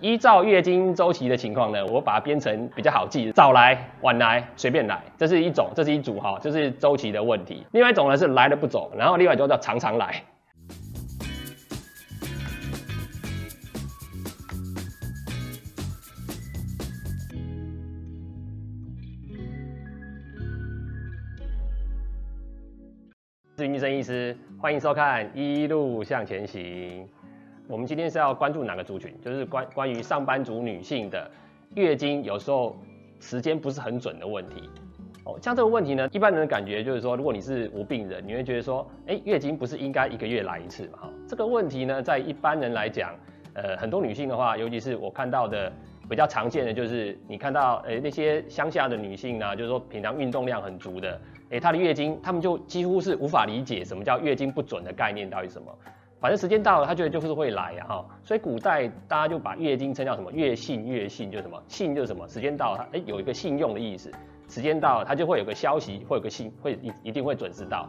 依照月经周期的情况呢，我把它编成比较好记，早来晚来随便来，这是一种，这是一组哈，就是周期的问题。另外一种呢是来了不走，然后另外一种叫常常来。是林医生医师，欢迎收看《一路向前行》。我们今天是要关注哪个族群？就是关关于上班族女性的月经，有时候时间不是很准的问题。哦，像这个问题呢，一般人的感觉就是说，如果你是无病人，你会觉得说，哎，月经不是应该一个月来一次嘛？哈，这个问题呢，在一般人来讲，呃，很多女性的话，尤其是我看到的比较常见的就是，你看到，呃，那些乡下的女性呢，就是说平常运动量很足的。哎，她的月经，她们就几乎是无法理解什么叫月经不准的概念到底什么。反正时间到了，他觉得就是会来呀哈。所以古代大家就把月经称叫什么月信月信，就什么信就是什么时间到了，它哎有一个信用的意思。时间到了，它就会有个消息，会有个信，会一一定会准时到。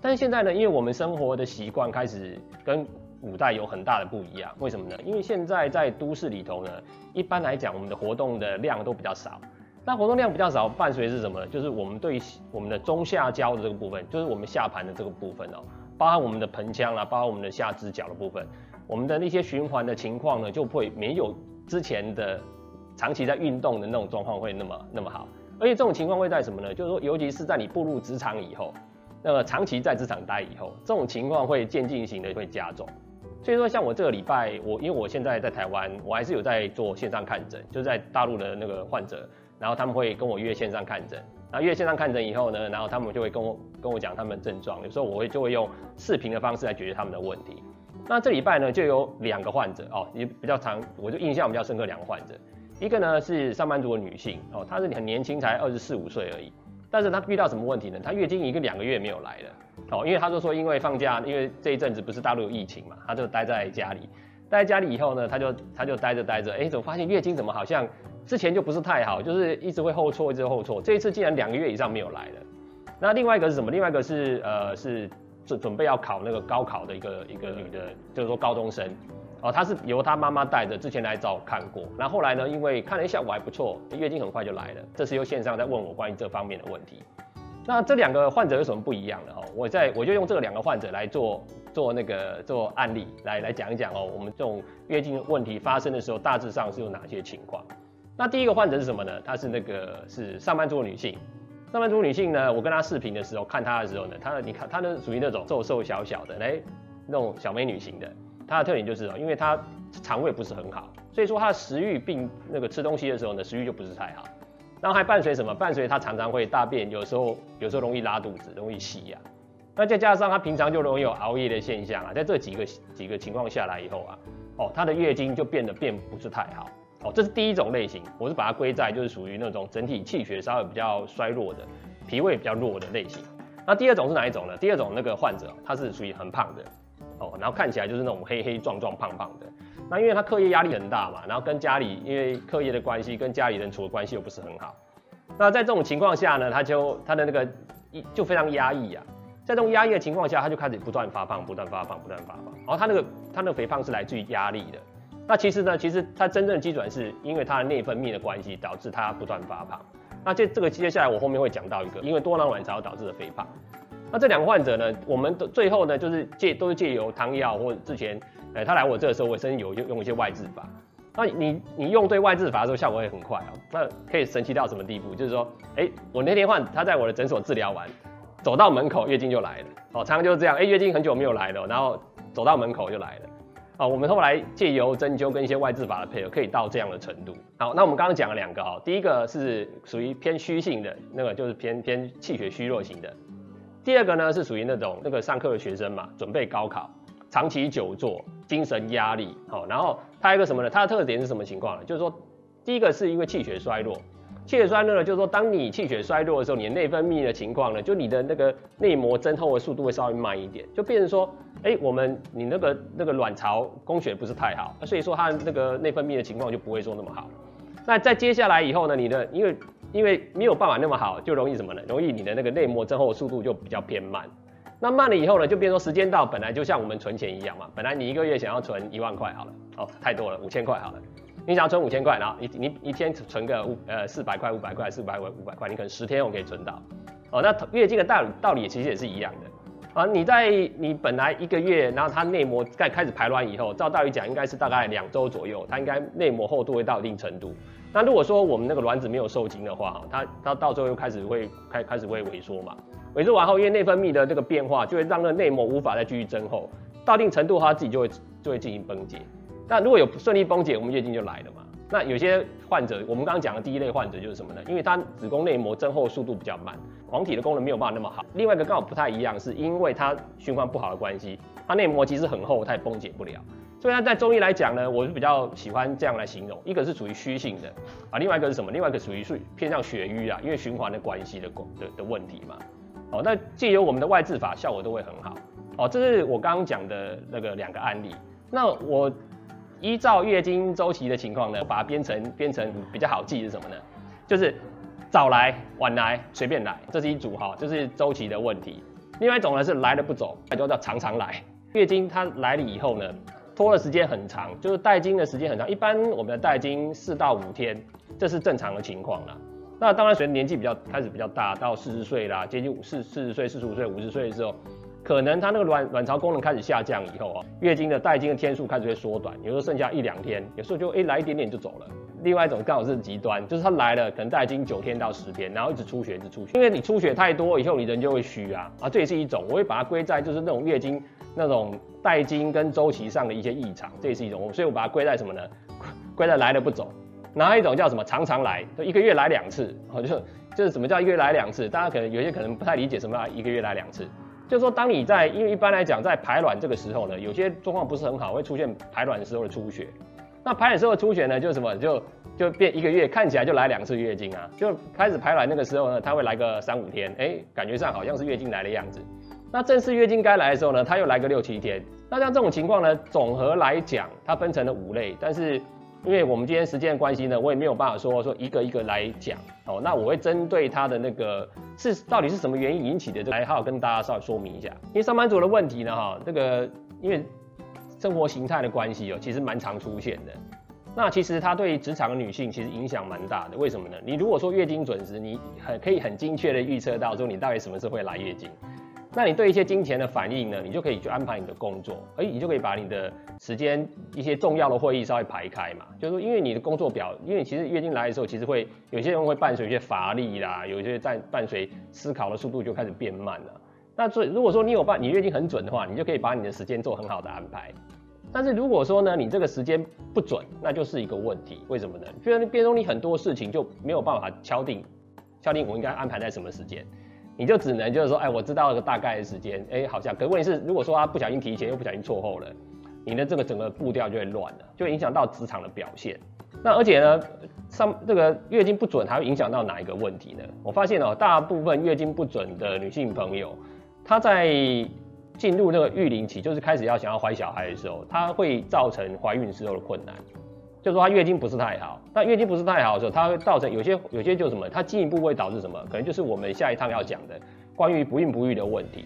但是现在呢，因为我们生活的习惯开始跟古代有很大的不一样，为什么呢？因为现在在都市里头呢，一般来讲我们的活动的量都比较少。那活动量比较少，伴随是什么？就是我们对我们的中下焦的这个部分，就是我们下盘的这个部分哦，包含我们的盆腔啦，包含我们的下肢角的部分，我们的那些循环的情况呢，就会没有之前的长期在运动的那种状况会那么那么好。而且这种情况会在什么呢？就是说，尤其是在你步入职场以后，那么长期在职场待以后，这种情况会渐进型的会加重。所以说，像我这个礼拜，我因为我现在在台湾，我还是有在做线上看诊，就在大陆的那个患者。然后他们会跟我约线上看诊，然后约线上看诊以后呢，然后他们就会跟我跟我讲他们的症状，有时候我会就会用视频的方式来解决他们的问题。那这礼拜呢就有两个患者哦，也比较长，我就印象比较深刻两个患者，一个呢是上班族的女性哦，她是很年轻，才二十四五岁而已，但是她遇到什么问题呢？她月经一个两个月没有来了哦，因为她就说因为放假，因为这一阵子不是大陆有疫情嘛，她就待在家里，待在家里以后呢，她就她就待着待着，哎，怎么发现月经怎么好像？之前就不是太好，就是一直会后错，一直后错。这一次竟然两个月以上没有来了。那另外一个是什么？另外一个是呃是准准备要考那个高考的一个一个女的，就是说高中生。哦，她是由她妈妈带着，之前来找我看过。那后来呢，因为看了一下我还不错，月经很快就来了。这次又线上在问我关于这方面的问题。那这两个患者有什么不一样的哦？我在我就用这两个患者来做做那个做案例来来讲一讲哦，我们这种月经问题发生的时候，大致上是有哪些情况？那第一个患者是什么呢？她是那个是上班族女性，上班族女性呢，我跟她视频的时候看她的时候呢，她你看她呢属于那种瘦瘦小小的，哎，那种小美女型的。她的特点就是哦，因为她肠胃不是很好，所以说她的食欲并那个吃东西的时候呢，食欲就不是太好。然后还伴随什么？伴随她常常会大便，有时候有时候容易拉肚子，容易吸呀。那再加上她平常就容易有熬夜的现象啊，在这几个几个情况下来以后啊，哦，她的月经就变得变不是太好。哦，这是第一种类型，我是把它归在就是属于那种整体气血稍微比较衰弱的，脾胃比较弱的类型。那第二种是哪一种呢？第二种那个患者他是属于很胖的，哦，然后看起来就是那种黑黑壮壮胖胖的。那因为他课业压力很大嘛，然后跟家里因为课业的关系，跟家里人处的关系又不是很好。那在这种情况下呢，他就他的那个一就非常压抑啊，在这种压抑的情况下，他就开始不断发胖，不断发胖，不断发胖。然后他那个他那个肥胖是来自于压力的。那其实呢，其实它真正的基准是因为它的内分泌的关系导致它不断发胖。那这这个接下来我后面会讲到一个，因为多囊卵巢导致的肥胖。那这两个患者呢，我们的最后呢就是借都是借由汤药或者之前，呃，他来我这个时候，我甚至有用一些外治法。那你你用对外治法的时候效果也很快哦。那可以神奇到什么地步？就是说，哎，我那天患他在我的诊所治疗完，走到门口月经就来了。哦，常常就是这样，哎，月经很久没有来了，然后走到门口就来了。啊，我们后来借由针灸跟一些外治法的配合，可以到这样的程度。好，那我们刚刚讲了两个哦，第一个是属于偏虚性的，那个就是偏偏气血虚弱型的。第二个呢是属于那种那个上课的学生嘛，准备高考，长期久坐，精神压力。好，然后它一个什么呢？它的特点是什么情况呢？就是说，第一个是因为气血衰弱。气血衰弱呢，就是说，当你气血衰弱的时候，你的内分泌的情况呢，就你的那个内膜增厚的速度会稍微慢一点，就变成说，哎，我们你那个那个卵巢供血不是太好，所以说它那个内分泌的情况就不会说那么好。那在接下来以后呢，你的因为因为没有办法那么好，就容易什么呢？容易你的那个内膜增厚的速度就比较偏慢。那慢了以后呢，就变成说时间到，本来就像我们存钱一样嘛，本来你一个月想要存一万块好了，哦，太多了，五千块好了。你想要存五千块，然后你你一天存个五呃四百块、五百块、四百块、五百块，你可能十天我可以存到。哦，那月经的道理道理其实也是一样的。啊，你在你本来一个月，然后它内膜在开始排卵以后，照道理讲应该是大概两周左右，它应该内膜厚度会到一定程度。那如果说我们那个卵子没有受精的话，它它到时候又开始会开开始会萎缩嘛。萎缩完后，因为内分泌的这个变化，就会让那个内膜无法再继续增厚，到一定程度它自己就会就会进行崩解。那如果有顺利崩解，我们月经就来了嘛。那有些患者，我们刚刚讲的第一类患者就是什么呢？因为他子宫内膜增厚速度比较慢，黄体的功能没有办法那么好。另外一个刚好不太一样，是因为它循环不好的关系，它内膜其实很厚，它也崩解不了。所以它在中医来讲呢，我是比较喜欢这样来形容，一个是属于虚性的啊，另外一个是什么？另外一个属于是偏向血瘀啊，因为循环的关系的的的问题嘛。哦，那借由我们的外治法，效果都会很好。哦，这是我刚刚讲的那个两个案例。那我依照月经周期的情况呢，把它编成编成比较好记是什么呢？就是早来晚来随便来，这是一组哈，这是周期的问题。另外一种呢是来了不走，那就叫常常来。月经它来了以后呢，拖的时间很长，就是带经的时间很长。一般我们的带经四到五天，这是正常的情况了。那当然，随着年纪比较开始比较大，到四十岁啦，接近四四十岁、四十五岁、五十岁的时候，可能他那个卵卵巢功能开始下降以后啊，月经的带经的天数开始会缩短，有时候剩下一两天，有时候就哎来一点点就走了。另外一种刚好是极端，就是他来了，可能带经九天到十天，然后一直出血，一直出血，因为你出血太多以后，你人就会虚啊啊，这也是一种，我会把它归在就是那种月经那种带经跟周期上的一些异常，这也是一种，所以我把它归在什么呢？归在来了不走。然后一种叫什么常常来，就一个月来两次，哦，就就是什么叫一个月来两次？大家可能有些可能不太理解什么叫一个月来两次，就是说当你在，因为一般来讲在排卵这个时候呢，有些状况不是很好，会出现排卵时候的出血。那排卵时候的出血呢，就是什么就就变一个月看起来就来两次月经啊，就开始排卵那个时候呢，它会来个三五天，哎，感觉上好像是月经来的样子。那正式月经该来的时候呢，它又来个六七天。那像这种情况呢，总和来讲，它分成了五类，但是。因为我们今天时间的关系呢，我也没有办法说说一个一个来讲哦。那我会针对他的那个是到底是什么原因引起的，来好好跟大家稍微说明一下。因为上班族的问题呢，哈，这个因为生活形态的关系哦，其实蛮常出现的。那其实它对职场的女性其实影响蛮大的。为什么呢？你如果说月经准时，你很可以很精确的预测到说你到底什么时候会来月经。那你对一些金钱的反应呢？你就可以去安排你的工作，而你就可以把你的时间一些重要的会议稍微排开嘛。就是说，因为你的工作表，因为其实月经来的时候，其实会有些人会伴随一些乏力啦，有一些在伴随思考的速度就开始变慢了。那所以如果说你有办，你月经很准的话，你就可以把你的时间做很好的安排。但是如果说呢，你这个时间不准，那就是一个问题。为什么呢？就变成你很多事情就没有办法敲定，敲定我应该安排在什么时间。你就只能就是说，哎，我知道个大概的时间，哎，好像。可问题是，如果说他不小心提前，又不小心错后了，你的这个整个步调就会乱了，就影响到职场的表现。那而且呢，上这个月经不准，还会影响到哪一个问题呢？我发现哦，大部分月经不准的女性朋友，她在进入那个育龄期，就是开始要想要怀小孩的时候，她会造成怀孕时候的困难。就说她月经不是太好，那月经不是太好的时候，它会造成有些有些就什么，它进一步会导致什么？可能就是我们下一趟要讲的关于不孕不育的问题。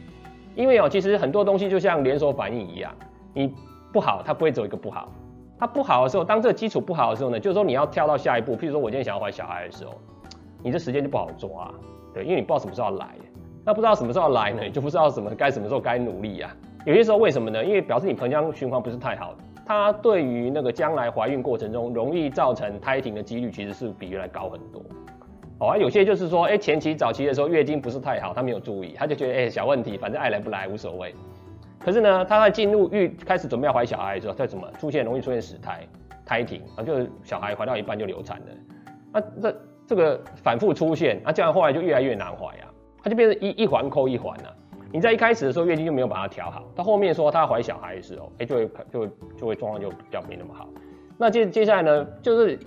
因为哦，其实很多东西就像连锁反应一样，你不好，它不会走一个不好。它不好的时候，当这个基础不好的时候呢，就是说你要跳到下一步。譬如说我今天想要怀小孩的时候，你这时间就不好抓，对，因为你不知道什么时候来。那不知道什么时候来呢，你就不知道什么该什么时候该努力啊。有些时候为什么呢？因为表示你盆腔循环不是太好。它对于那个将来怀孕过程中容易造成胎停的几率，其实是比原来高很多。哦，啊，有些就是说，哎，前期早期的时候月经不是太好，他没有注意，他就觉得，哎，小问题，反正爱来不来无所谓。可是呢，他在进入孕开始准备要怀小孩的时候，他怎么出现容易出现死胎、胎停啊？就是小孩怀到一半就流产了。那这这个反复出现，那这样后来就越来越难怀啊，它就变成一一环扣一环了。你在一开始的时候月经就没有把它调好，到后面说她怀小孩的时候，哎，就会就会就会状况就比较没那么好。那接接下来呢，就是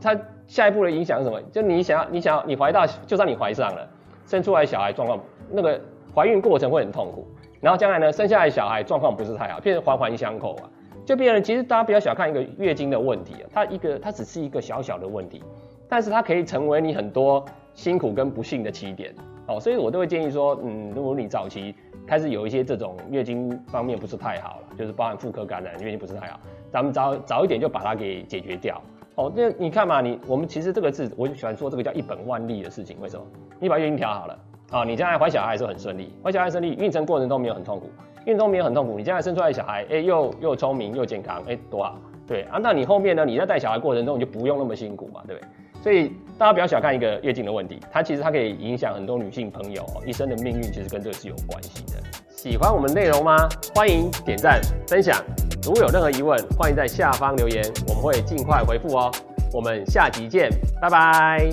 它下一步的影响是什么？就你想要你想要你怀到，就算你怀上了，生出来小孩状况那个怀孕过程会很痛苦，然后将来呢生下来小孩状况不是太好，变成环环相扣啊。就变成其实大家不要小看一个月经的问题啊，它一个它只是一个小小的问题，但是它可以成为你很多辛苦跟不幸的起点。哦，所以我都会建议说，嗯，如果你早期开始有一些这种月经方面不是太好了，就是包含妇科感染，月经不是太好，咱们早早一点就把它给解决掉。哦，那你看嘛，你我们其实这个字，我就喜欢说这个叫一本万利的事情。为什么？你把月经调好了啊，你将来怀小孩的时候很顺利，怀小孩顺利，孕程过程都没有很痛苦，孕程没有很痛苦，你将来生出来的小孩，哎，又又聪明又健康，哎，多好。对啊，那你后面呢？你在带小孩过程中，你就不用那么辛苦嘛，对不对？所以大家不要小看一个月经的问题，它其实它可以影响很多女性朋友一生的命运，其实跟这个是有关系的。喜欢我们内容吗？欢迎点赞分享。如果有任何疑问，欢迎在下方留言，我们会尽快回复哦。我们下集见，拜拜。